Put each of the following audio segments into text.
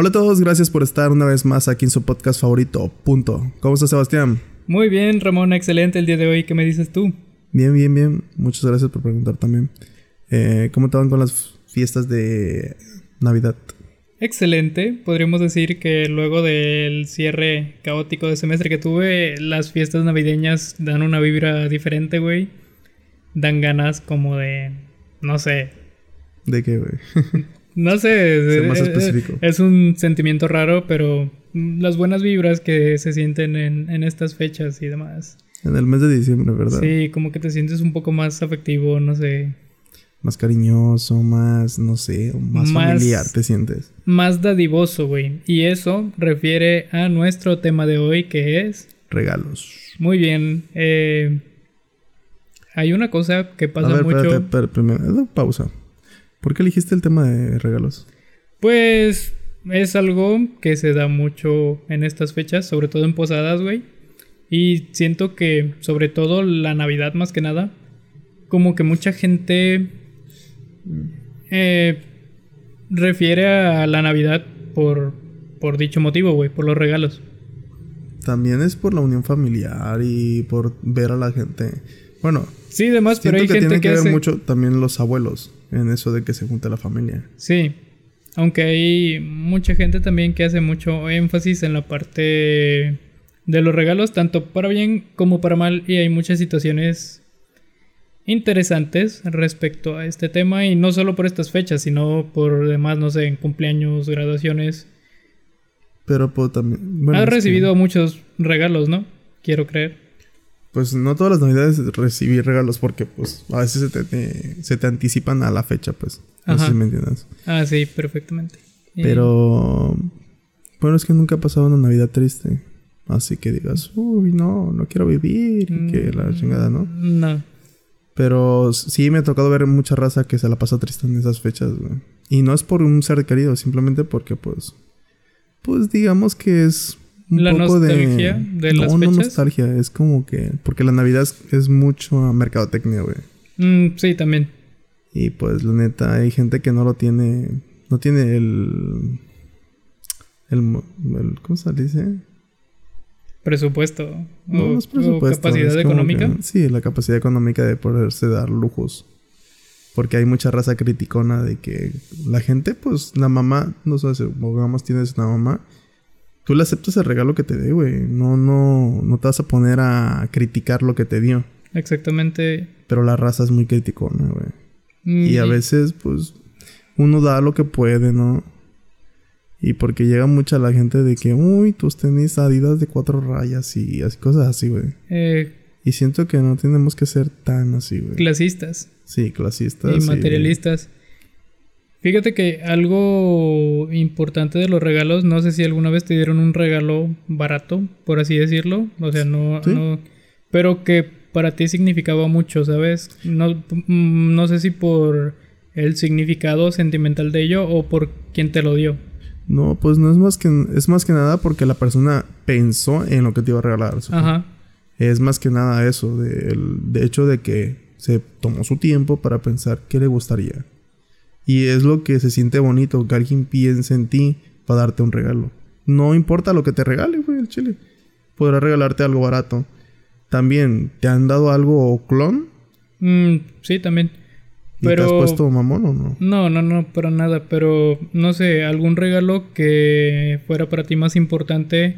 Hola a todos, gracias por estar una vez más aquí en su podcast favorito, punto. ¿Cómo estás, Sebastián? Muy bien, Ramón, excelente el día de hoy. ¿Qué me dices tú? Bien, bien, bien. Muchas gracias por preguntar también. Eh, ¿Cómo estaban con las fiestas de Navidad? Excelente. Podríamos decir que luego del cierre caótico de semestre que tuve, las fiestas navideñas dan una vibra diferente, güey. Dan ganas como de, no sé. ¿De qué, güey? no sé. Más específico. Es un sentimiento raro, pero las buenas vibras que se sienten en, en estas fechas y demás. En el mes de diciembre, ¿verdad? Sí, como que te sientes un poco más afectivo, no sé. Más cariñoso, más, no sé, más, Más- familiar te sientes. Más dadivoso, güey. Y eso refiere a nuestro tema de hoy, que es... Regalos. Muy bien. eh, hay una cosa que pasa a ver, mucho. espérate, espérate, primero, eh, pausa. ¿Por qué elegiste el tema de regalos? Pues es algo que se da mucho en estas fechas, sobre todo en posadas, güey. Y siento que, sobre todo la Navidad más que nada, como que mucha gente eh, refiere a la Navidad por, por dicho motivo, güey, por los regalos. También es por la unión familiar y por ver a la gente. Bueno, Sí, demás, pero hay que gente tiene que, que, ver hace... mucho también los abuelos en eso de que se junta la familia. Sí, aunque hay mucha gente también que hace mucho énfasis en la parte de los regalos, tanto para bien como para mal, y hay muchas situaciones interesantes respecto a este tema, y no solo por estas fechas, sino por demás, no sé, en cumpleaños, graduaciones. Pero pues, también... bueno, Has que, recibido muchos regalos, ¿no? Quiero creer. Pues no todas las navidades recibí regalos porque pues a veces se te, te- se te anticipan a la fecha, pues. No sé si me entiendes. Ah, sí, perfectamente. Pero... Bueno, es que nunca ha pasado una Navidad triste. Así que digas, uy, no, no quiero vivir. y que la Mm, chingada, ¿no? No. Pero sí me ha tocado ver mucha raza que se la pasa triste en esas fechas, güey. Y no es por un ser querido, simplemente porque, pues. Pues digamos que es un La poco nostalgia de. de las no fechas. nostalgia, es como que. Porque la Navidad es, es mucho mercadotecnia, güey. Mm, sí, también. Y pues, la neta, hay gente que no lo tiene. No tiene el. El. mo- el- ¿Cómo se dice? Presupuesto. No, o- no es presupuesto. o capacidad es económica. que- sí, la capacidad económica de poderse dar lujos. Porque hay mucha raza criticona de que la gente, pues, la mamá, no sé, si digamos tienes una mamá, tú le aceptas el regalo que te dé, güey. No, no, no te vas a poner a criticar lo que te dio. Exactamente. Pero la raza es muy criticona, güey. Mm, Y a veces, pues, uno da lo que puede, ¿no? Y porque llega mucha la gente de que, uy, tus tenis adidas de cuatro rayas y así, cosas así, güey. eh, Y siento que no tenemos que ser tan así, güey. clasistas Sí, clasistas. y materialistas. Fíjate que algo importante de los regalos, no sé si alguna vez te dieron un regalo barato, por así decirlo. O sea, no, Sí. no. Pero que para ti significaba mucho, ¿sabes? No, mm, no sé si por el significado sentimental de ello o por quien te lo dio. No, pues no es más que es más que nada porque la persona pensó en lo que te iba a regalar. Ajá. Es más que nada eso, de, el- de hecho de que se tomó su tiempo para pensar qué le gustaría. Y es lo que se siente bonito, que alguien piense en ti para darte un regalo. No importa lo que te regale, güey, el chile. Podrá regalarte algo barato. También, ¿te han dado algo clon? Mm, sí, también. ¿Y te has puesto mamón o no? No, no, no, para nada. Pero no sé, algún regalo que fuera para ti más importante,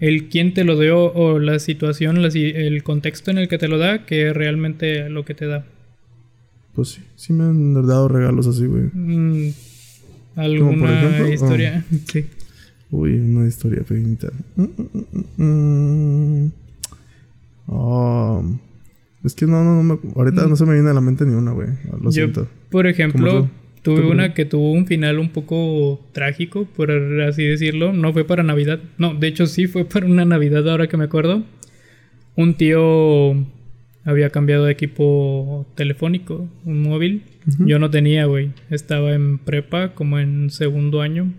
el quién te lo dio o la situación, la el contexto en el que te lo da, que realmente lo que te da. Pues sí, sí me han dado regalos así, güey. Mm, ¿Alguna ejemplo? historia? Sí. Uy, una historia pequeñita. Mm, mm. Ah, es que no, no, no me, ahorita no se me viene a la mente ni una, güey. Lo Yo, siento. por ejemplo, ¿Cómo tuve ¿Tú por una que tuvo un final un poco trágico, por así decirlo. No fue para Navidad. No, de hecho sí fue para una Navidad ahora que me acuerdo. Un tío había cambiado de equipo telefónico, un móvil. Yo no tenía, güey. Estaba en prepa, como en segundo año.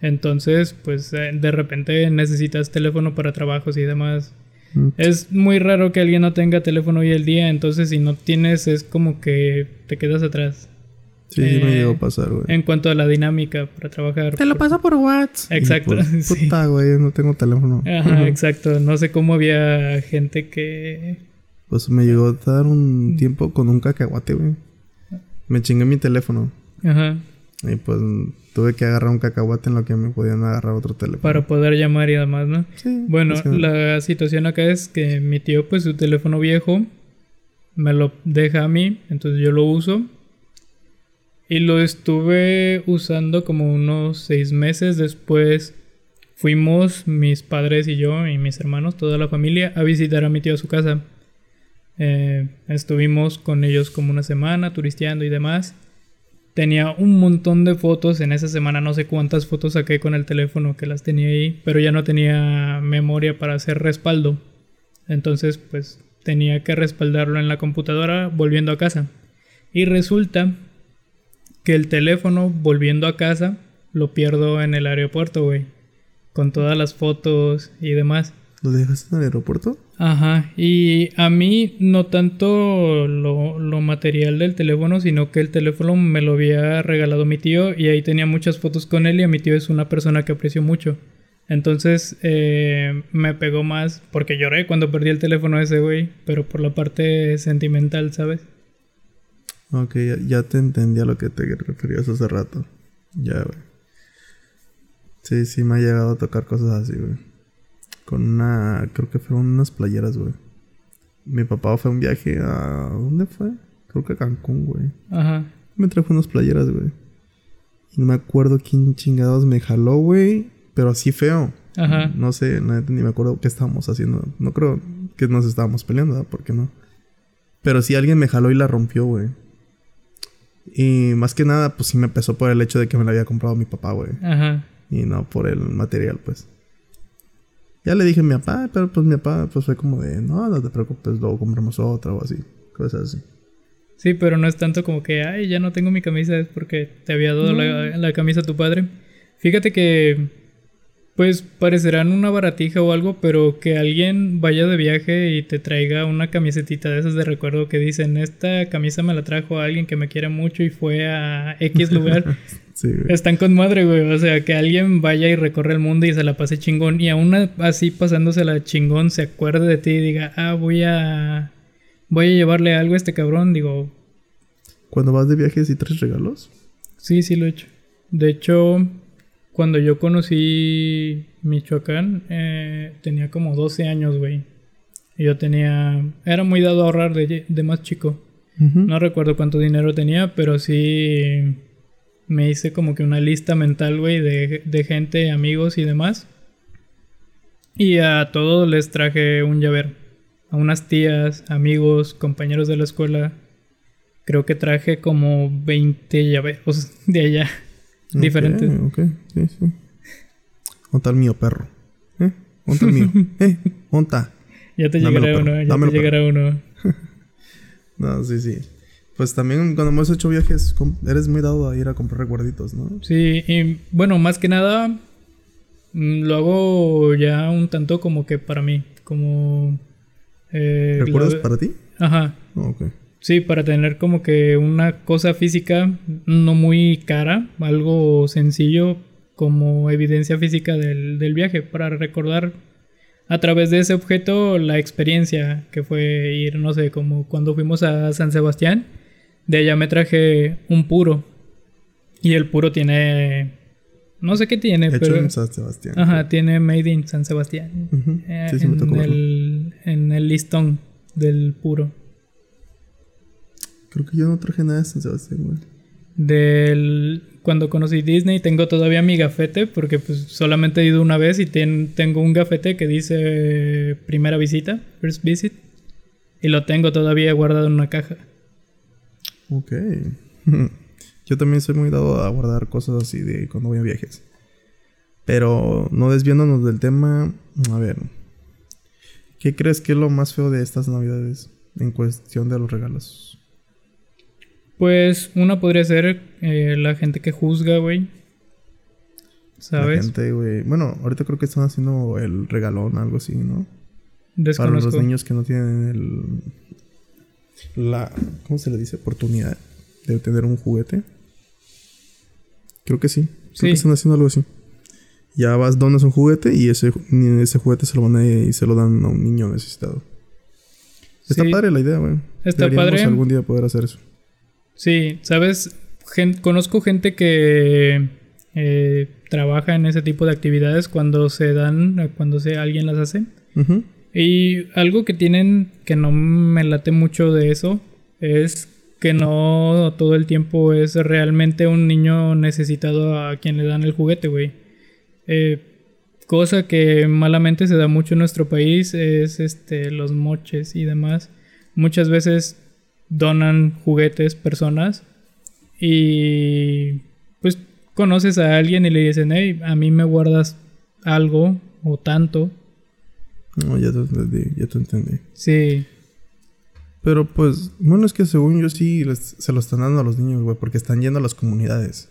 Entonces, pues eh, de repente necesitas teléfono para trabajos y demás. Mm. Es muy raro que alguien no tenga teléfono hoy el día, entonces si no tienes es como que te quedas atrás. Sí, sí me Eh, llegó a pasar, güey. En cuanto a la dinámica para trabajar. Te lo paso por WhatsApp. Exacto, pues, sí. Puta, güey, no tengo teléfono. Ajá, exacto. No sé cómo había gente que. Pues me llegó a dar un tiempo con un cacahuate, güey. Me chingué mi teléfono. Ajá. Y pues tuve que agarrar un cacahuate en lo que me podían agarrar otro teléfono. Para poder llamar y demás, ¿no? Sí. Bueno, es que- la situación acá es que mi tío, pues su teléfono viejo, me lo deja a mí, entonces yo lo uso. Y lo estuve usando como unos seis meses después. Fuimos mis padres y yo y mis hermanos, toda la familia, a visitar a mi tío a su casa. Eh, estuvimos con ellos como una semana, turisteando y demás. Tenía un montón de fotos en esa semana, no sé cuántas fotos saqué con el teléfono que las tenía ahí, pero ya no tenía memoria para hacer respaldo. Entonces, pues tenía que respaldarlo en la computadora volviendo a casa. Y resulta que el teléfono volviendo a casa lo pierdo en el aeropuerto, güey. Con todas las fotos y demás. ¿Lo dejaste en el aeropuerto? Ajá, y a mí no tanto lo, lo material del teléfono, sino que el teléfono me lo había regalado mi tío y ahí tenía muchas fotos con él y a mi tío es una persona que aprecio mucho. Entonces eh, me pegó más porque lloré cuando perdí el teléfono ese, güey, pero por la parte sentimental, ¿sabes? Ok, ya, ya te entendí a lo que te referías hace rato. Ya, güey. Sí, sí me ha llegado a tocar cosas así, güey. Con una... Creo que fueron unas playeras, güey. Mi papá fue a un viaje a... ¿Dónde fue? Creo que a Cancún, güey. Ajá, Me trajo unas playeras, güey. Y no me acuerdo quién chingados me jaló, güey. Pero así feo. ajá, No sé, ni me acuerdo qué estábamos haciendo. No creo que nos estábamos peleando, ¿verdad? ¿por qué no? Pero sí alguien me jaló y la rompió, güey. Y más que nada, pues sí me pesó por el hecho de que me la había comprado mi papá, güey. ajá. Y no por el material, pues. Ya le dije a mi papá, pero pues mi papá pues fue como de, no, no te preocupes, luego compramos otra o así. Cosas así. Sí, pero no es tanto como que, ay, ya no tengo mi camisa, es porque te había dado la, la camisa a tu padre. Fíjate que, pues, parecerán una baratija o algo, pero que alguien vaya de viaje y te traiga una camisetita de esas de recuerdo que dicen, esta camisa me la trajo alguien que me quiere mucho y fue a X lugar. Sí. Están con madre, güey. O sea, que alguien vaya y recorre el mundo y se la pase chingón. Y aún así pasándosela chingón, se acuerde de ti y diga, ah, voy a... Voy a llevarle algo a este cabrón. Digo, Cuando vas de viajes y traes regalos. sí, sí lo he hecho. De hecho, cuando yo conocí Michoacán, eh, tenía como 12 años, güey. Y Yo tenía... Era muy dado a ahorrar de, de más chico. No recuerdo cuánto dinero tenía, pero sí me hice como que una lista mental, güey, de, de gente, amigos y demás. Y a todos les traje un llavero. A unas tías, amigos, compañeros de la escuela. Creo que traje como 20 llaveros de allá. Diferentes. Ok, ok, sí, sí. ¿Dónde el mío, perro? ¿Eh? ¿Dónde el mío? ¿Eh? ¿Dónde Ya te Dámelo, llegará perro, uno, ya dámelo, te llegará uno. No, sí, sí. Pues también cuando hemos hecho viajes, eres muy dado a ir a comprar recuerditos, ¿no? Sí, y bueno, más que nada mm, lo hago ya un tanto como que para mí, como... eh, ¿Recuerdos la- para ti? Ajá, Oh, ok. Sí, para tener como que una cosa física no muy cara, algo sencillo como evidencia física del, del viaje, para recordar a través de ese objeto la experiencia que fue ir, no sé, como cuando fuimos a San Sebastián, de allá me traje un puro. Y el puro tiene. No sé qué tiene, Hecho pero. en San Sebastián. Ajá, tiene Made in San Sebastián. Eh, Sí, sí, me tocó en, verlo. el, en el listón del puro. Creo que yo no traje nada de San Sebastián, güey. Del. Cuando conocí Disney, tengo todavía mi gafete, porque pues solamente he ido una vez y ten- tengo un gafete que dice primera visita, first visit. Y lo tengo todavía guardado en una caja. Ok. Yo también soy muy dado a guardar cosas así de cuando voy a viajes. Pero no desviándonos del tema, a ver. ¿Qué crees que es lo más feo de estas navidades en cuestión de los regalos? Pues una podría ser eh, la gente que juzga, güey. La ¿Sabes? gente, güey. Bueno, ahorita creo que están haciendo el regalón, algo así, ¿no? Para los niños que no tienen el. La. ¿Cómo se le dice? Oportunidad de tener un juguete. Creo que sí. Creo Sí. que están haciendo algo así. Ya vas, donas un juguete y ese, ese juguete se lo van a, y se lo dan a un niño necesitado. Está Sí. padre la idea, güey. Está Deberíamos padre. algún día poder hacer eso. Sí, sabes, Gen- conozco gente que eh, trabaja en ese tipo de actividades cuando se dan, eh, cuando se, alguien las hace. Y algo que tienen que no me late mucho de eso es que no todo el tiempo es realmente un niño necesitado a quien le dan el juguete, güey. Eh, cosa que malamente se da mucho en nuestro país es este los moches y demás. Muchas veces donan juguetes personas y pues conoces a alguien y le dicen, hey, a mí me guardas algo o tanto. No, ya te entendí, ya te entendí. Sí, Pero pues, bueno, es que según yo sí les- se lo están dando a los niños, güey, porque están yendo a las comunidades.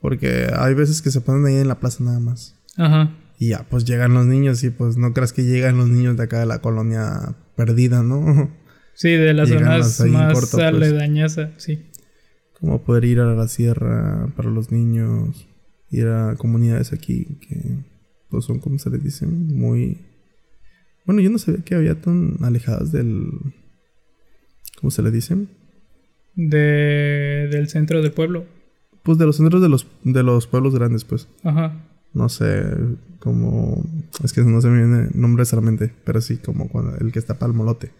Porque hay veces que se ponen ahí en la plaza nada más. ajá. Y ya, pues llegan los niños y pues no creas que llegan los niños de acá de la colonia perdida, ¿no? Sí, de las zonas más corto, pues. aledañas, a- sí. Como poder ir a la sierra para los niños. Ir a comunidades aquí que pues son, como se les dice, muy... Bueno, yo no sabía que había tan alejadas del... ¿Cómo se le dicen? De, del centro del pueblo. Pues de los centros de los, de los pueblos grandes, pues. Ajá. No sé, como... Es que no se me viene nombres a la mente, pero sí, como cuando el que está para el molote.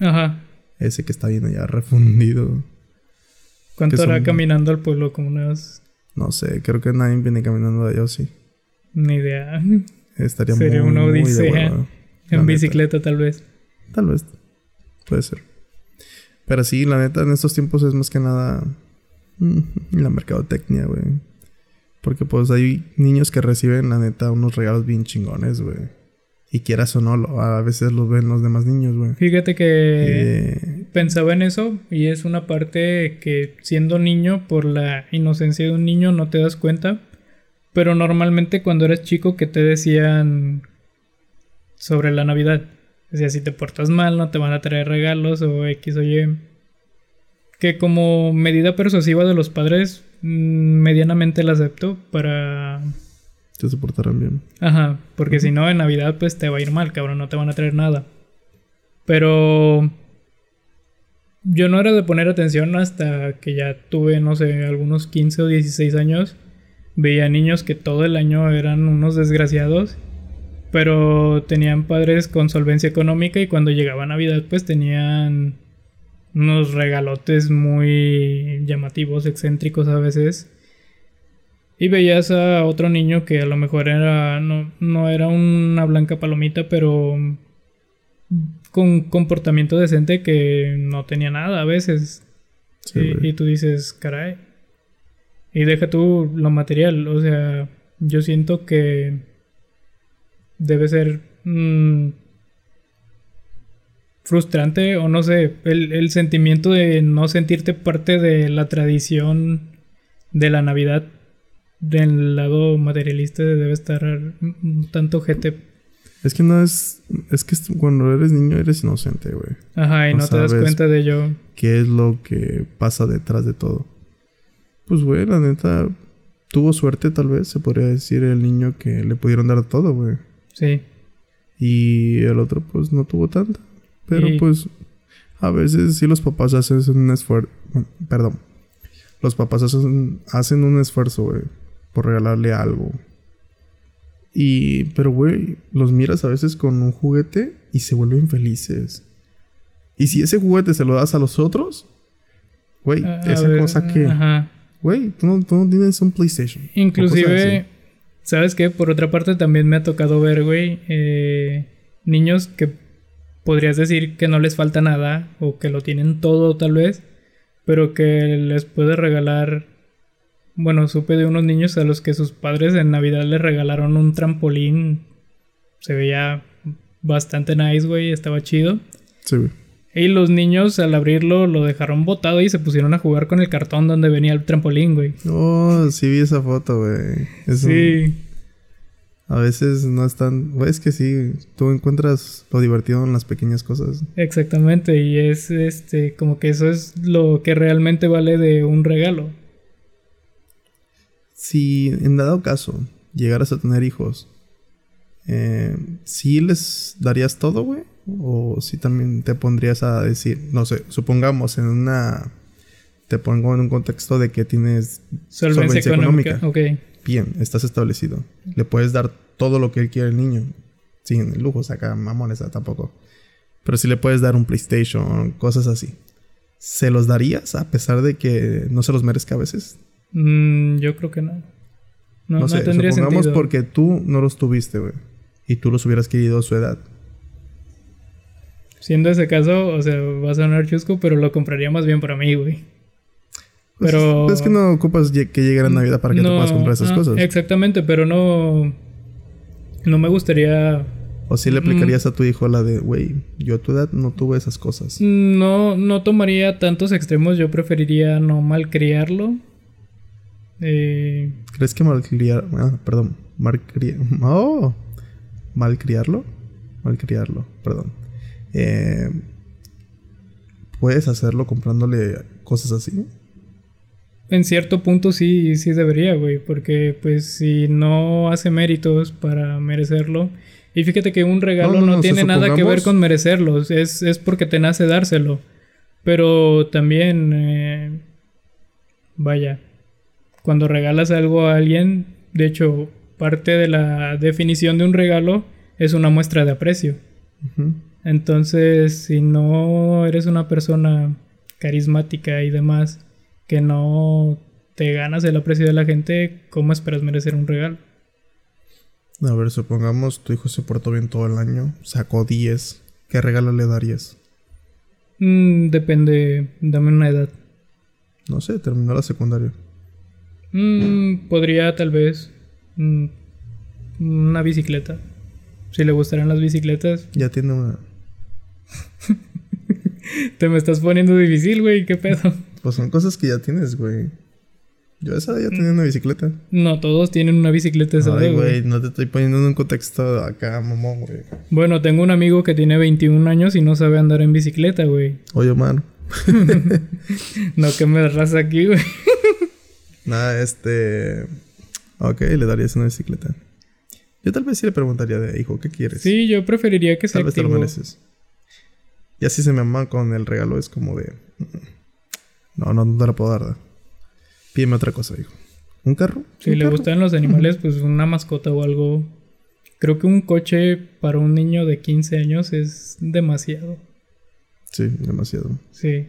Ajá. Ese que está bien allá refundido. ¿Cuánto hará caminando al pueblo? Como unas... No sé, creo que nadie viene caminando de allá, ¿o sí. Ni idea. Estaría Sería muy, una muy odisea. la En neta. bicicleta tal vez. Tal vez. Puede ser. Pero sí, la neta, en estos tiempos es más que nada mm, la mercadotecnia, güey. Porque pues hay niños que reciben, la neta, unos regalos bien chingones, güey. Y quieras o no, a veces los ven los demás niños, güey. Fíjate que Eh, pensaba en eso y es una parte que siendo niño, por la inocencia de un niño, no te das cuenta. Pero normalmente cuando eras chico que te decían sobre la Navidad. Decía, si te portas mal no te van a traer regalos o X o Y. Que como medida persuasiva de los padres, mm, medianamente la acepto para... se soportarán bien. Ajá, porque si no en Navidad pues te va a ir mal, cabrón, no te van a traer nada. Pero yo no era de poner atención hasta que ya tuve, no sé, algunos 15 o 16 años. Veía niños que todo el año eran unos desgraciados, pero tenían padres con solvencia económica y cuando llegaba Navidad pues tenían unos regalotes muy llamativos, excéntricos a veces. Y veías a otro niño que a lo mejor era no, no era una blanca palomita, pero con comportamiento decente que no tenía nada a veces. Sí, y, güey. y tú dices, caray. Y deja tú lo material, o sea, yo siento que debe ser mm, frustrante o no sé, el, el sentimiento de no sentirte parte de la tradición de la Navidad del lado materialista debe estar un tanto gente. Es que no es... Es que cuando eres niño eres inocente, güey. Ajá, y No no te das cuenta de ello. qué es lo que pasa detrás de todo. Pues, güey, la neta, tuvo suerte tal vez, se podría decir, el niño que le pudieron dar todo, güey. Sí. Y el otro, pues, no tuvo tanta. Pero, Y- pues, a veces sí los papás hacen un esfuerzo. Perdón. Los papás hacen, hacen un esfuerzo, güey, por regalarle algo. Y, pero, güey, los miras a veces con un juguete y se vuelven felices. Y si ese juguete se lo das a los otros, güey, A- a esa ver, cosa que, Ajá. güey, tú no, tú no tienes un PlayStation. Inclusive. ¿sabes qué? Por otra parte también me ha tocado ver, güey, eh, niños que podrías decir que no les falta nada o que lo tienen todo tal vez, pero que les puede regalar... Bueno, supe de unos niños a los que sus padres en Navidad les regalaron un trampolín. Se veía bastante nice, güey, estaba chido. Sí, güey. Y los niños al abrirlo lo dejaron botado y se pusieron a jugar con el cartón donde venía el trampolín, güey. Oh, sí vi esa foto, güey. Es un- Sí. A veces no es tan... güey, es que sí, tú encuentras lo divertido en las pequeñas cosas. Exactamente, y es este como que eso es lo que realmente vale de un regalo. Si en dado caso llegaras a tener hijos, eh, ¿sí les darías todo, güey? O si también te pondrías a decir, no sé, supongamos en una... Te pongo en un contexto de que tienes solvencia, económica. Bien, estás establecido. Le puedes dar todo lo que él quiere al niño. Sin lujos acá, mamones tampoco. Pero si le puedes dar un PlayStation, cosas así. ¿Se los darías a pesar de que no se los merezca a veces? Mm, yo creo que no. No, no, sé, tendría supongamos porque tú no los tuviste, güey. Y tú los hubieras querido a su edad. Siendo ese caso, o sea, va a sonar chusco, pero lo compraría más bien para mí, güey. Pues pero... Es que no ocupas que llegue la Navidad para que tú puedas comprar esas cosas. Exactamente, pero no... No me gustaría ¿O si le aplicarías a tu hijo la de, güey, yo a tu edad no tuve esas cosas? No, no tomaría tantos extremos. Yo preferiría no malcriarlo. Eh... ¿Crees que malcriar... Ah, perdón. Malcriar... Oh. Malcriarlo. Malcriarlo, perdón. Eh... ¿Puedes hacerlo comprándole cosas así? En cierto punto sí, sí debería, güey. Porque pues si no hace méritos para merecerlo y fíjate que un regalo no, tiene nada que ver con merecerlos, es, es, porque te nace dárselo. Pero también, eh, vaya, cuando regalas algo a alguien, de hecho, parte de la definición de un regalo es una muestra de aprecio. Entonces, si no eres una persona carismática y demás, que no te ganas el aprecio de la gente, ¿cómo esperas merecer un regalo? A ver, supongamos tu hijo se portó bien todo el año, sacó 10. ¿Qué regalo le darías? Mm, depende, dame una edad. No sé, terminó la secundaria. Mm, podría tal vez mm, una bicicleta. Si le gustaran las bicicletas. Ya tiene una. Te me estás poniendo difícil, güey, ¿qué pedo? Pues son cosas que ya tienes, güey. Yo esa ya tenía una bicicleta. No, todos tienen una bicicleta esa Ay, güey, no te estoy poniendo en un contexto acá, mamón, güey. Bueno, tengo un amigo que tiene 21 años y no sabe andar en bicicleta, güey. Oye, mano. no, que me raza aquí, güey. Nada, este... Ok, le darías una bicicleta. Yo tal vez sí le preguntaría de, hijo, ¿qué quieres? Sí, yo preferiría que sea Tal vez te lo mereces. Y así se me aman con el regalo, es como de... No, no, no te lo puedo dar. Pídeme otra cosa, hijo. ¿Un carro? Si le gustan los animales, pues una mascota o algo. Creo que un coche para un niño de 15 años es demasiado. Sí, demasiado. Sí.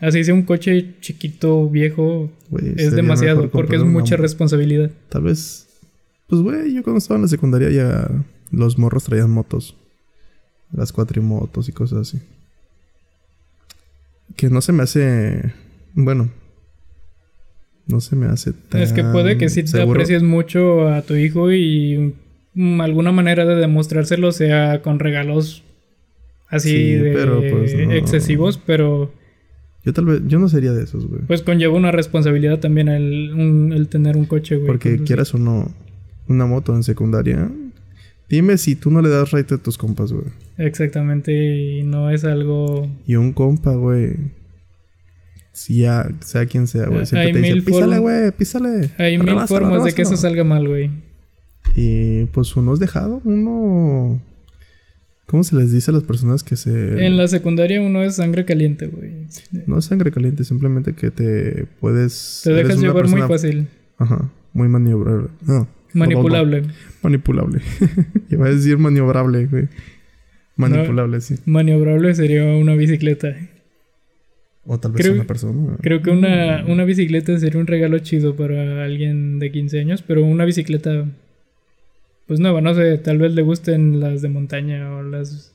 Así sea un coche chiquito, viejo, es demasiado porque es mucha responsabilidad. Tal vez. Pues, güey, yo cuando estaba en la secundaria ya los morros traían motos. Las cuatrimotos y cosas así. Que no se me hace. Bueno, no se me hace tan. Es que puede que si te aprecies mucho a tu hijo y mm, alguna manera de demostrárselo sea con regalos así de pues, excesivos, pero. Yo tal vez, yo no sería de esos, güey. Pues conlleva una responsabilidad también el, tener un coche, güey. Porque quieras o no, una moto en secundaria. Dime si tú no le das right a tus compas, güey. Exactamente, y no es algo. Y un compa, güey si ya, sea quien sea, güey. Siempre te dice, písale, güey, písale. Hay mil formas de que eso salga mal, güey. Y pues uno es dejado, uno... ¿Cómo se les dice a las personas que se...? En la secundaria uno es sangre caliente, güey. No es sangre caliente, simplemente que te puedes... Te dejas llevar muy fácil. Ajá, muy maniobrable. No. Manipulable. Manipulable. Iba a decir maniobrable, güey. Manipulable, sí. Maniobrable sería una bicicleta. O tal vez una persona. Creo que una, una bicicleta sería un regalo chido para alguien de 15 años, pero una bicicleta, pues nueva, no sé, tal vez le gusten las de montaña o las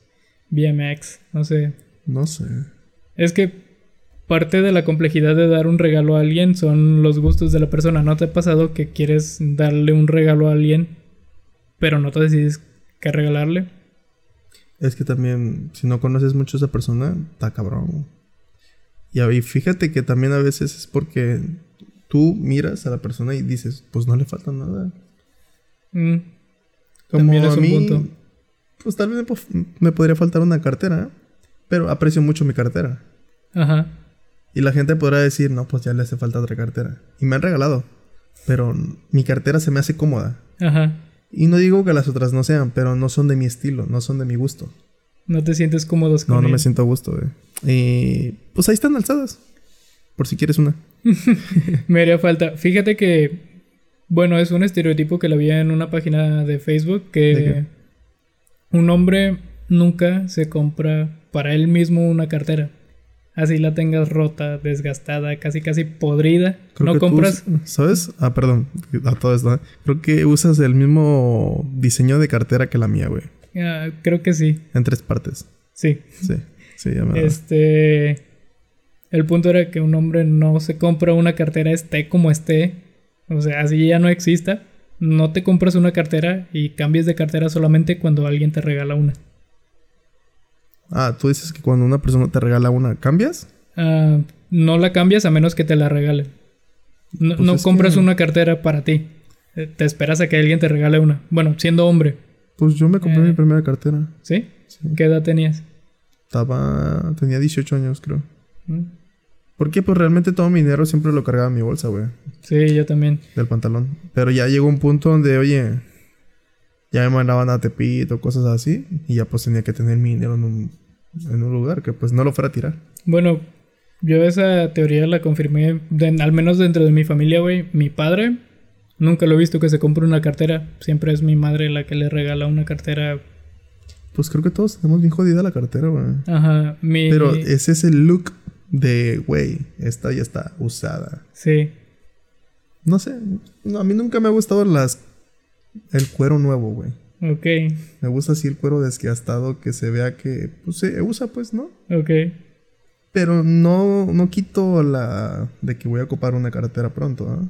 BMX, no sé. No sé. Es que parte de la complejidad de dar un regalo a alguien son los gustos de la persona. ¿No te ha pasado que quieres darle un regalo a alguien, pero no te decides qué regalarle? Es que también, si no conoces mucho a esa persona, está cabrón. Y fíjate que también a veces es porque tú miras a la persona y dices, pues no le falta nada. Mm. Como a mí, pues tal vez me, podría faltar una cartera, pero aprecio mucho mi cartera. Ajá. Y la gente podrá decir, no, pues ya le hace falta otra cartera. Y me han regalado. Pero mi cartera se me hace cómoda. Ajá. Y no digo que las otras no sean, pero no son de mi estilo, no son de mi gusto. No te sientes cómodo con No, no me siento a gusto, güey. Y pues ahí están alzadas. Por si quieres una. Me haría falta. Fíjate que, bueno, es un estereotipo que la vi en una página de Facebook que un hombre nunca se compra para él mismo una cartera. Así la tengas rota, desgastada, casi casi podrida. Creo no que compras. ¿Sabes? Ah, perdón. A todo esto. Creo que usas el mismo diseño de cartera que la mía, güey. Ah, creo que sí. En tres partes. Sí. Sí. Sí, ya me Este. El punto era que un hombre no se compra una cartera, esté como esté. O sea, así ya no exista. No te compras una cartera y cambies de cartera solamente cuando alguien te regala una. Ah, tú dices que cuando una persona te regala una, ¿cambias? Ah, no la cambias a menos que te la regalen. No, Pues no compras que- una cartera para ti. Eh, Te esperas a que alguien te regale una. Bueno, siendo hombre. Pues yo me compré Eh. mi primera cartera. ¿Sí? Sí. ¿Qué edad tenías? Estaba... Tenía 18 años, creo. ¿Mm? Porque pues realmente todo mi dinero siempre lo cargaba en mi bolsa, güey. Sí, yo también. Del pantalón. Pero ya llegó un punto donde, oye... Ya me mandaban a Tepito, cosas así. Y ya pues tenía que tener mi dinero en un, en un lugar que pues no lo fuera a tirar. Bueno, yo esa teoría la confirmé, de- al menos dentro de mi familia, güey. Mi padre, nunca lo he visto que se compre una cartera. Siempre es mi madre la que le regala una cartera. Pues creo que todos tenemos bien jodida la cartera, güey. Ajá, mi... Pero ese es el look de, güey, esta ya está usada. Sí, No sé, no, a mí nunca me ha gustado las el cuero nuevo, güey. ok, Me gusta así el cuero desgastado que se vea que pues, se usa, pues, ¿no? ok. Pero no, no quito la de que voy a ocupar una cartera pronto, ¿ah?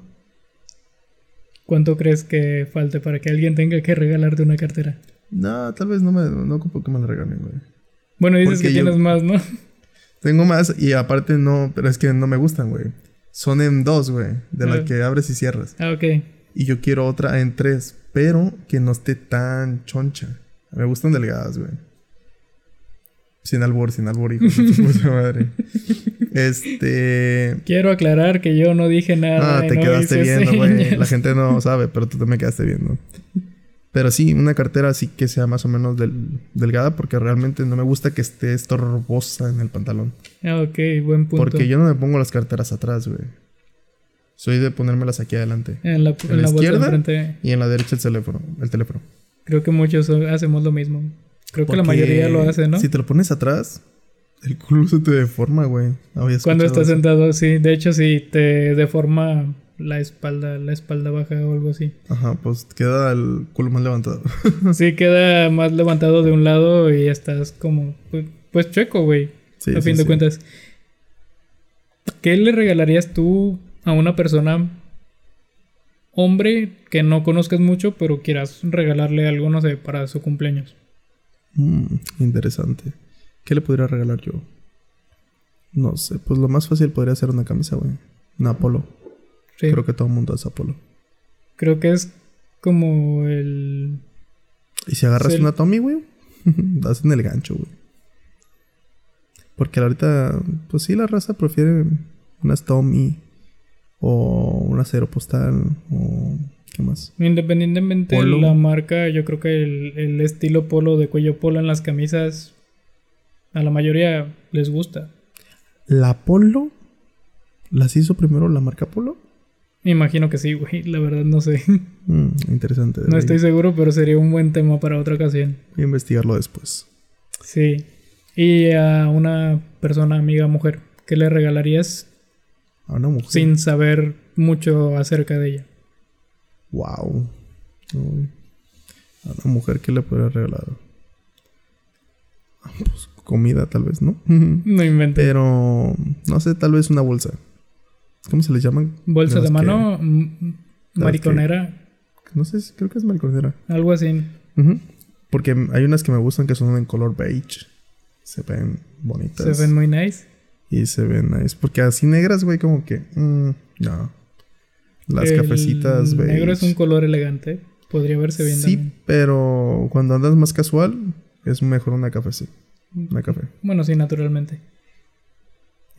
¿Cuánto crees que falte para que alguien tenga que regalarte una cartera? No, tal vez no me no ocupo que me la regalen, güey. Bueno, dices Porque que yo- tienes más, ¿no? Tengo más y aparte no, pero es que no me gustan, güey. Son en dos, güey, de Ah. la que abres y cierras. Ah, ok. Y yo quiero otra en tres, pero que no esté tan choncha. Me gustan delgadas, güey. Sin albor, sin albor, hijo de madre. Este. Quiero aclarar que yo no dije nada. Ah, te no quedaste viendo, güey. La gente no sabe, pero tú te me quedaste viendo. Pero sí, una cartera así que sea más o menos del- delgada, porque realmente no me gusta que esté estorbosa en el pantalón. Ah, ok, buen punto. Porque yo no me pongo las carteras atrás, güey. Soy de ponérmelas aquí adelante. En la, En en la izquierda, Y en la derecha el teléfono. El teléfono. creo que muchos hacemos lo mismo. Creo que la mayoría lo hace, ¿no? Si te lo pones atrás, el culo se te deforma, güey. Cuando estás sentado, sí. De hecho, sí, te deforma la espalda, la espalda baja o algo así. Ajá, pues queda el culo más levantado. Sí, queda más levantado de un lado y estás como, pues, pues chueco, güey. Sí, a sí, fin de sí. cuentas. ¿Qué le regalarías tú a una persona, hombre, que no conozcas mucho, pero quieras regalarle algo, no sé, para su cumpleaños? Mm, interesante. ¿Qué le podría regalar yo? No sé, pues lo más fácil podría ser una camisa, güey. Una polo. Sí. Creo que todo el mundo hace polo. Creo que es como el... Y si agarras una Tommy, güey, das en el gancho, güey. Porque ahorita, pues sí, la raza prefiere unas Tommy o una cero postal o qué más. Independientemente Polo. de la marca, yo creo que el, el estilo polo de cuello polo en las camisas a la mayoría les gusta. La Polo las hizo primero la marca Polo. Me imagino que sí, güey. La verdad no sé. Mm, interesante. No estoy seguro, pero sería un buen tema para otra ocasión. A investigarlo después. Sí. Y a una persona, amiga, mujer, ¿qué le regalarías A una mujer. sin saber mucho acerca de ella? Wow. Uy. A una mujer, ¿qué le podría regalar? Ah, Pues comida, tal vez, ¿no? No inventé. Pero, no sé, tal vez una bolsa. ¿Cómo se les llaman? Bolsa de mano, mariconera, No sé, creo que es mariconera. algo así. Porque hay unas que me gustan que son en color beige. Se ven bonitas. Se ven muy nice. Y se ven nice. Porque así negras, güey, como que... mm, no. Las El cafecitas beige. negro es un color elegante. Podría verse bien Sí, también. pero cuando andas más casual, es mejor una café, sí. Una café. Bueno, sí, naturalmente.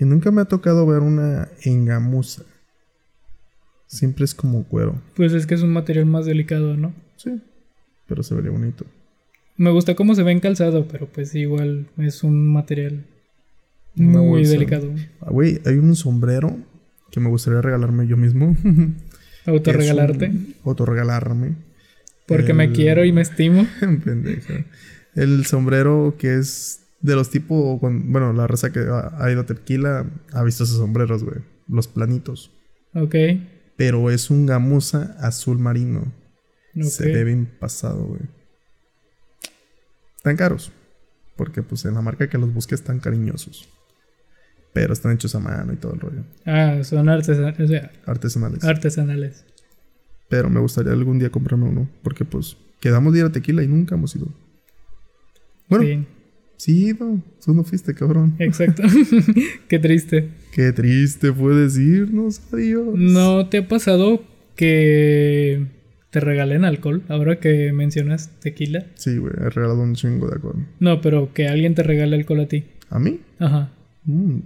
Y nunca me ha tocado ver una engamusa. Siempre es como cuero. Pues es que es un material más delicado, ¿no? Sí. Pero se vería bonito. Me gusta cómo se ve en calzado, pero pues igual es un material Una muy bolsa. delicado. Ah, güey, hay un sombrero que me gustaría regalarme yo mismo. Autorregalarte. Un- Autorregalarme. Porque me quiero y me estimo. Pendeja. El sombrero que es de los tipo... Bueno, la raza que ha, ido a tequila ha visto esos sombreros, güey. Los planitos. Ok. Pero es un gamuza azul marino. Se ve bien pasado, güey. Están caros. Porque pues en la marca que los busques están cariñosos. Pero están hechos a mano y todo el rollo. Ah, son artesanales. O sea, Artesanales. artesanales. Pero me gustaría algún día comprarme uno. Porque pues quedamos de ir a tequila y nunca hemos ido. Bueno, Sí, sí, no. Tú no fuiste, cabrón. exacto. Qué triste. Qué triste fue decirnos adiós. ¿No te ha pasado que te regalen alcohol ahora que mencionas tequila? Sí, güey. He regalado un chingo de alcohol. No, pero que alguien te regale alcohol a ti. ¿A mí? Ajá. Mm.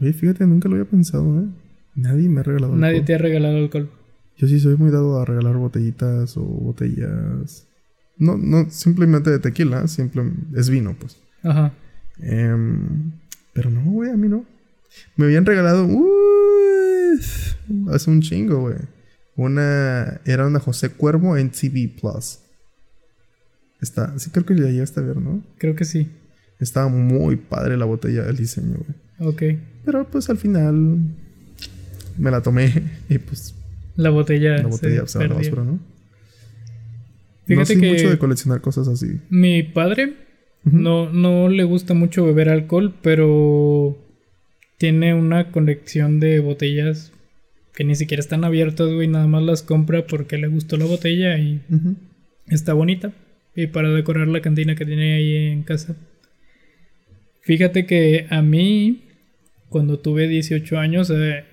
Oye, fíjate, nunca lo había pensado, ¿eh? Nadie me ha regalado Nadie alcohol. te ha regalado alcohol. Yo sí soy muy dado a regalar botellitas o botellas. No, no, simplemente de tequila, simple, es vino, pues. Ajá. Em, pero no, güey, a mí no. Me habían regalado uy, hace un chingo, güey. Una era una José Cuervo en TV Plus. Está, sí creo que ya llegaste a ver, ¿no? Creo que sí. Estaba muy padre la botella, el diseño, güey. Ok. Pero pues al final me la tomé y pues La botella. la botella se se la basura, ¿no? No Fíjate soy que mucho de coleccionar cosas así. mi padre no, no le gusta mucho beber alcohol, pero tiene una colección de botellas que ni siquiera están abiertas, güey. Nada más las compra porque le gustó la botella y está bonita. Y para decorar la cantina que tiene ahí en casa. Fíjate que a mí, cuando tuve 18 años, eh,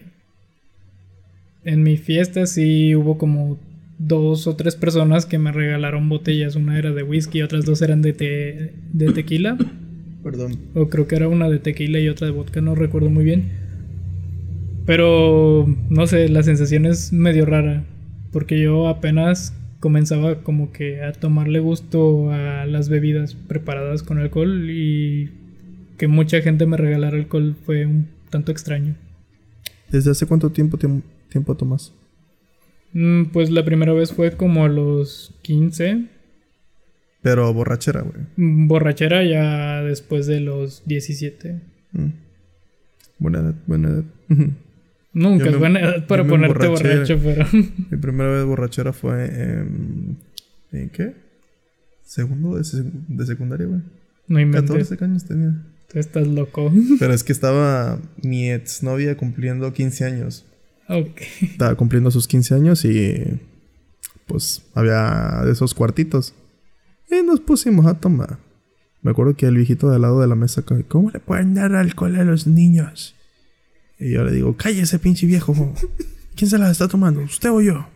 en mi fiesta sí hubo como dos o tres personas que me regalaron botellas. Una era de whisky, otras dos eran de, te- de tequila. Perdón. O creo que era una de tequila y otra de vodka, no recuerdo muy bien. Pero, no sé, la sensación es medio rara. Porque yo apenas comenzaba como que a tomarle gusto a las bebidas preparadas con alcohol y que mucha gente me regalara alcohol fue un tanto extraño. ¿Desde hace cuánto tiempo, tiemp- tiempo tomas? Mm, Pues la primera vez fue como a los 15. Pero borrachera, güey. Mm, Borrachera ya después de los 17. Mm. Buena edad, buena edad. Nunca Yo es me- buena edad para ponerte borracho, pero... Mi primera vez borrachera fue en... ¿En qué? Segundo de, sec- de secundaria, güey. No inventes. 14 años tenía. Tú estás loco. Pero es que estaba mi exnovia cumpliendo 15 años. Estaba cumpliendo sus 15 años y... Pues había de esos cuartitos. Y nos pusimos a tomar. Me acuerdo que el viejito de al lado de la mesa... ¿Cómo le pueden dar alcohol a los niños? Y yo le digo... Cállese, pinche viejo. ¿Quién se la está tomando? ¿Usted o yo?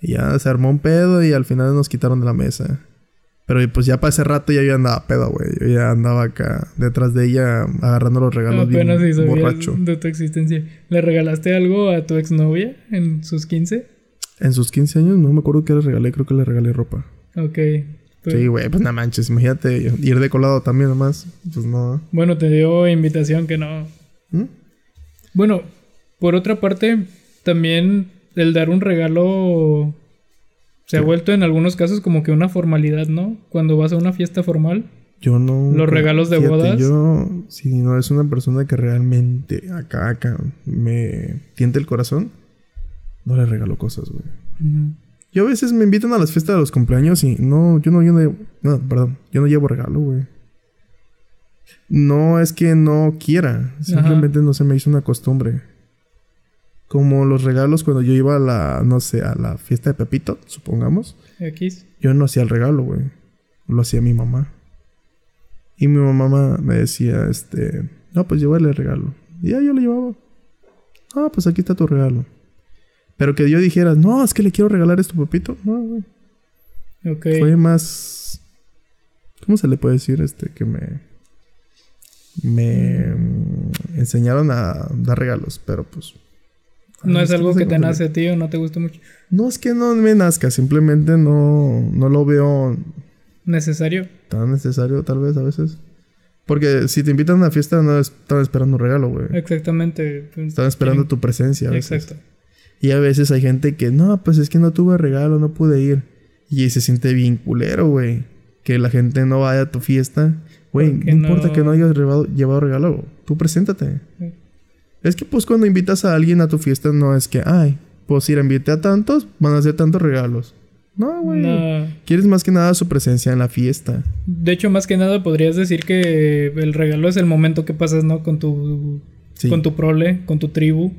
Y ya se armó un pedo y al final nos quitaron de la mesa. Pero pues ya para ese rato ya yo andaba pedo, güey. Yo ya andaba acá detrás de ella agarrando los regalos bien sabías borracho. de tu existencia. ¿Le regalaste algo a tu exnovia en sus 15? En sus 15 años no me acuerdo qué le regalé. Creo que le regalé ropa. Ok. Pues, Sí, güey, pues no manches. Imagínate ir de colado también nomás. Pues no. Bueno, te dio invitación que no. ¿Mm? Bueno, por otra parte, también el dar un regalo se ha vuelto en algunos casos como que una formalidad, ¿no? Cuando vas a una fiesta formal. Yo no. ¿Los regalos de bodas? Yo, si no es una persona que realmente acá, acá me tiente el corazón, no le regalo cosas, güey. Yo a veces me invitan a las fiestas de los cumpleaños y no, yo no, yo no, no, perdón, yo no llevo regalo, güey. No es que no quiera, simplemente no se me hizo una costumbre. Como los regalos cuando yo iba a la, no sé, a la fiesta de Pepito, supongamos, X. yo no hacía el regalo, güey. Lo hacía mi mamá. Y mi mamá me decía, este, no, pues llévale el regalo. Y ya yo le llevaba. Ah, pues aquí está tu regalo. Pero que yo dijera, no, es que le quiero regalar esto a Pepito. No, güey. Ok. Fue más. ¿Cómo se le puede decir? Este, que me. Me mm, enseñaron a dar regalos, pero pues. No es algo que te nace a ti o no te gusta mucho. No es que no me nazca, simplemente no, no lo veo Necesario. tan necesario tal vez a veces. Porque si te invitan a una fiesta no están esperando un regalo, güey. Exactamente. pues, Están esperando tu presencia a veces. Exacto. Y a veces hay gente que, no, pues es que no tuve regalo, no pude ir. Y se siente bien culero, güey. Que la gente no vaya a tu fiesta. Güey, no importa que no hayas llevado, llevado regalo. Tú preséntate. Sí. Es que pues cuando invitas a alguien a tu fiesta no es que, ay, pues ir a invité a tantos, van a hacer tantos regalos. No, güey. No. Quieres más que nada su presencia en la fiesta. De hecho, más que nada podrías decir que el regalo es el momento que pasas, ¿no? Con tu, Sí. con tu prole, con tu tribu.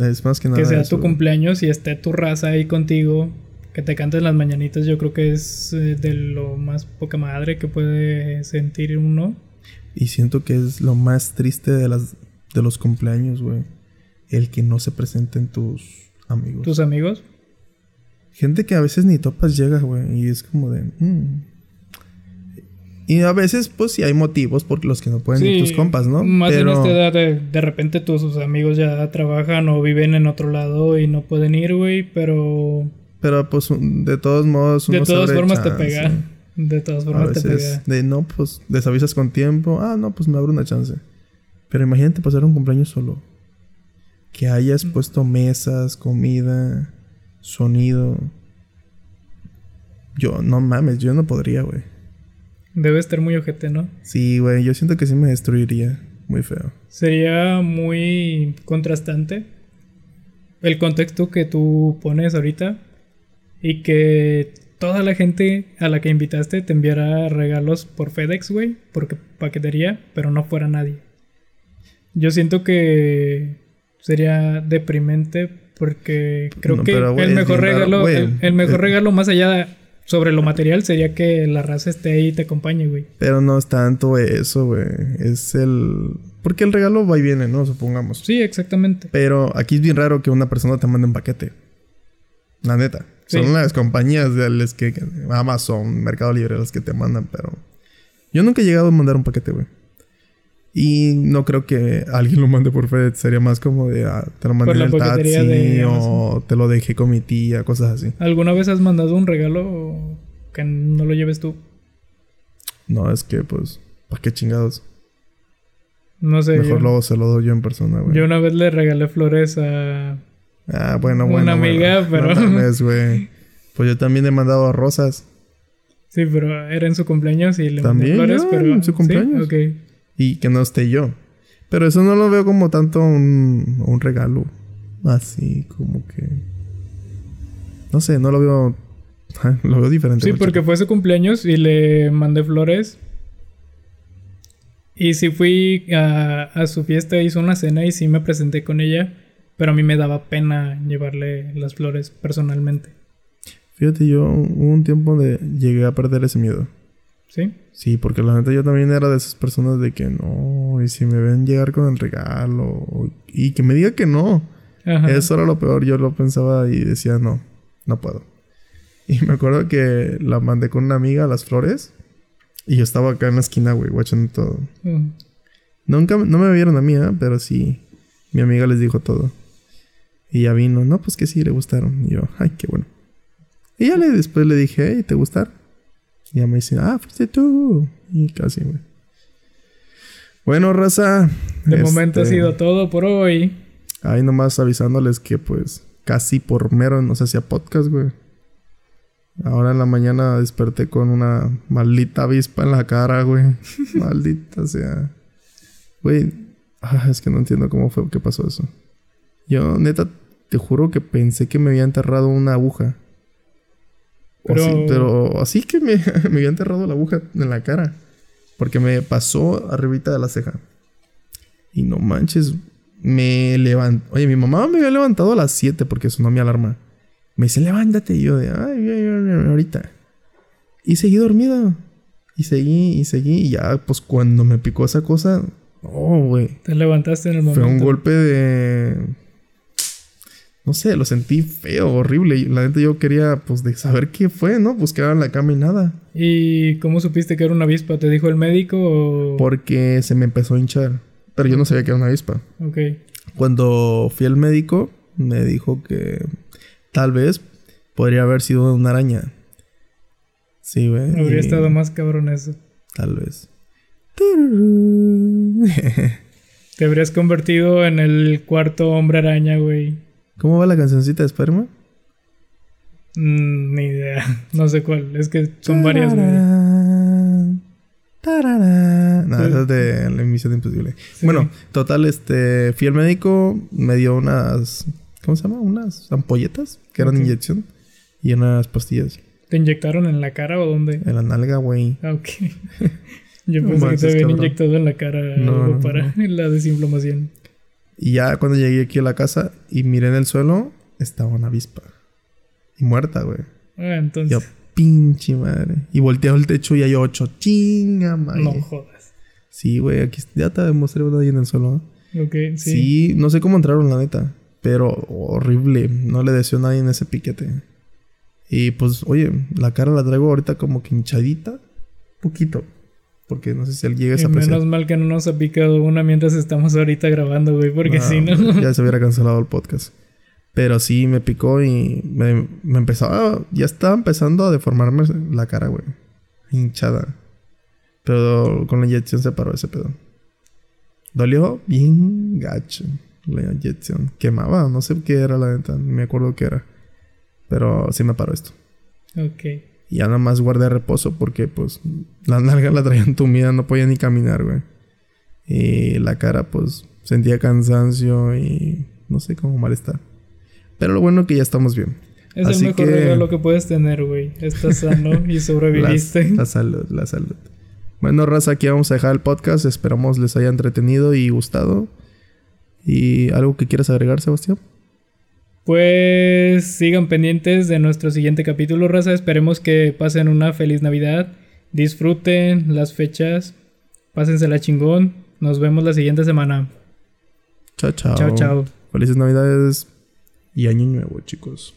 Es más que nada. que sea eso, tu cumpleaños y esté tu raza ahí contigo. Que te canten las mañanitas, yo creo que es eh, de lo más poca madre que puede sentir uno. Y siento que es lo más triste de las de los cumpleaños, güey. El que no se presenten tus amigos. Tus amigos. Gente que a veces ni topas llega, güey. Y es como de. mm. Y a veces, pues sí hay motivos por los que no pueden ir tus compas, ¿no? Más Pero, en esta edad, de, de repente tus sus amigos ya trabajan o viven en otro lado y no pueden ir, güey. Pero pero pues de todos modos. de uno se todas formas te pega. De todas formas te pega. de no, pues desavisas con tiempo. Ah, no, pues me abro una chance. Pero imagínate pasar un cumpleaños solo. Que hayas puesto mesas, comida, sonido. Yo, no mames, yo no podría, güey. Debe estar muy ojete, ¿no? Sí, güey, yo siento que sí me destruiría. Muy feo. Sería muy contrastante el contexto que tú pones ahorita y que toda la gente a la que invitaste te enviara regalos por FedEx, güey, porque paquetería, pero no fuera nadie. Yo siento que sería deprimente porque creo No, que pero, el mejor bien regalo, güey. el, el mejor Eh. regalo más allá sobre lo material sería que la raza esté ahí y te acompañe, güey. Pero no es tanto eso, güey. Es el... Porque el regalo va y viene, ¿no? Supongamos. Sí, exactamente. Pero aquí es bien raro que una persona te mande un paquete. La neta. Sí. Son las compañías de las que... Amazon, Mercado Libre, las que te mandan, pero... Yo nunca he llegado a mandar un paquete, güey. Y no creo que alguien lo mande por FedEx. Sería más como de... ah, te lo mandé en el taxi de o te lo dejé con mi tía, cosas así. ¿Alguna vez has mandado un regalo que no lo lleves tú? No, es que pues... ¿Para qué chingados? No sé. Mejor yo, luego se lo doy yo en persona, güey. yo una vez le regalé flores a... Ah, bueno, Una bueno. amiga, bueno. pero- No mames, güey. Pues yo también he mandado rosas. Sí, pero era en su cumpleaños y le ¿También? mandé flores, Ah, pero... en su ¿sí? cumpleaños. Ok. Y que no esté yo. Pero eso no lo veo como tanto un, un regalo. Así como que. No sé, no lo veo. Lo veo diferente. Sí, porque fue su cumpleaños y le mandé flores. Y sí fui a, a su fiesta, hizo una cena y sí me presenté con ella. Pero a mí me daba pena llevarle las flores personalmente. Fíjate, yo hubo un tiempo de llegué a perder ese miedo. ¿Sí? Sí, porque la neta yo también era de esas personas de que no, y si me ven llegar con el regalo, y que me diga que no. Ajá. Eso era lo peor, yo lo pensaba y decía, no, no puedo. Y me acuerdo que la mandé con una amiga, las flores, y yo estaba acá en la esquina, güey, watchando todo. Mm. Nunca, no me vieron a mí, ¿eh? pero sí, mi amiga les dijo todo. Y ya vino, no, pues que sí, le gustaron. Y yo, ay, qué bueno. Y ya le, después le dije, hey, ¿te gustaron? Y ya me dice, ah, fuiste tú. Y casi, güey. Bueno, raza. De momento ha este, sido todo por hoy. Ahí nomás avisándoles que pues casi por mero no se hacía podcast, güey. Ahora en la mañana desperté con una maldita avispa en la cara, güey. Maldita sea. Güey, ah, es que no entiendo cómo fue que pasó eso. Yo, neta, te juro que pensé que me había enterrado una aguja. Pero- sí, pero así que me, me había enterrado la aguja en la cara. Porque me pasó arribita de la ceja. Y no manches, me levantó. Oye, mi mamá me había levantado a las 7 porque sonó mi alarma. Me dice, levántate. Y yo de, ay, ahorita. Y seguí dormido. Y seguí, y seguí. Y ya, pues cuando me picó esa cosa, oh, güey. Te levantaste en el momento. Fue un golpe de. No sé, lo sentí feo, horrible. La neta yo quería, pues, de saber qué fue, ¿no? Buscar en la cama y nada. ¿Y cómo supiste que era una avispa? ¿Te dijo el médico o...? Porque se me empezó a hinchar. Pero yo no sabía que era una avispa. Ok. Cuando fui al médico, me dijo que tal vez podría haber sido una araña. Sí, güey. Habría y estado más cabrón eso. Tal vez. Te habrías convertido en el cuarto hombre araña, güey. ¿Cómo va la cancioncita de Spider-Man? Mm, ni idea. No sé cuál. Es que son varias, güey. Tararán. No, esa es de la emisión imposible. Sí. Bueno, total, este, fui al médico, me dio unas, ¿cómo se llama? Unas ampolletas que eran inyección y unas pastillas ¿Te inyectaron en la cara o dónde? en la nalga, güey. Ah, ok. Yo No pensé que manches, te habían cabrón. inyectado en la cara No, algo no, para la desinflamación. Y ya cuando llegué aquí a la casa y miré en el suelo, estaba una avispa. Y muerta, güey. Ah, entonces. Yo, pinche madre. Y volteé al techo y hay ocho. Chinga, madre. no jodas. Sí, güey, aquí ya te demostré una ahí en el suelo. ¿eh? Ok, sí. Sí. no sé cómo entraron, la neta. Pero horrible. No le deseo a nadie en ese piquete. Y pues, oye, la cara la traigo ahorita como que hinchadita. Poquito. Porque no sé si alguien llegues Y a apreciar. menos mal que no nos ha picado una mientras estamos ahorita grabando, güey. Porque si no. Ya se hubiera cancelado el podcast. Pero sí, me picó y me, me empezaba... Ya estaba empezando a deformarme la cara, güey. Hinchada. Pero con la inyección se paró ese pedo. Dolió bien gacho la inyección. Quemaba, no sé qué era la neta. Ni me acuerdo qué era. Pero sí me paró esto. ok. Y ya nada más guardé reposo porque pues la nalga la traía entumida, no podía ni caminar, güey. Y la cara pues sentía cansancio y no sé cómo malestar. Pero lo bueno es que ya estamos bien. Es Así el mejor que- regalo que puedes tener, güey. Estás sano y sobreviviste. la salud, la salud. Bueno, raza, aquí vamos a dejar el podcast. Esperamos les haya entretenido y gustado. ¿Y algo que quieras agregar, Sebastián? Pues sigan pendientes de nuestro siguiente capítulo, raza. Esperemos que pasen una feliz Navidad. Disfruten las fechas. Pásensela chingón. Nos vemos la siguiente semana. Chao, chao. Chao, chao. Felices Navidades y Año Nuevo, chicos.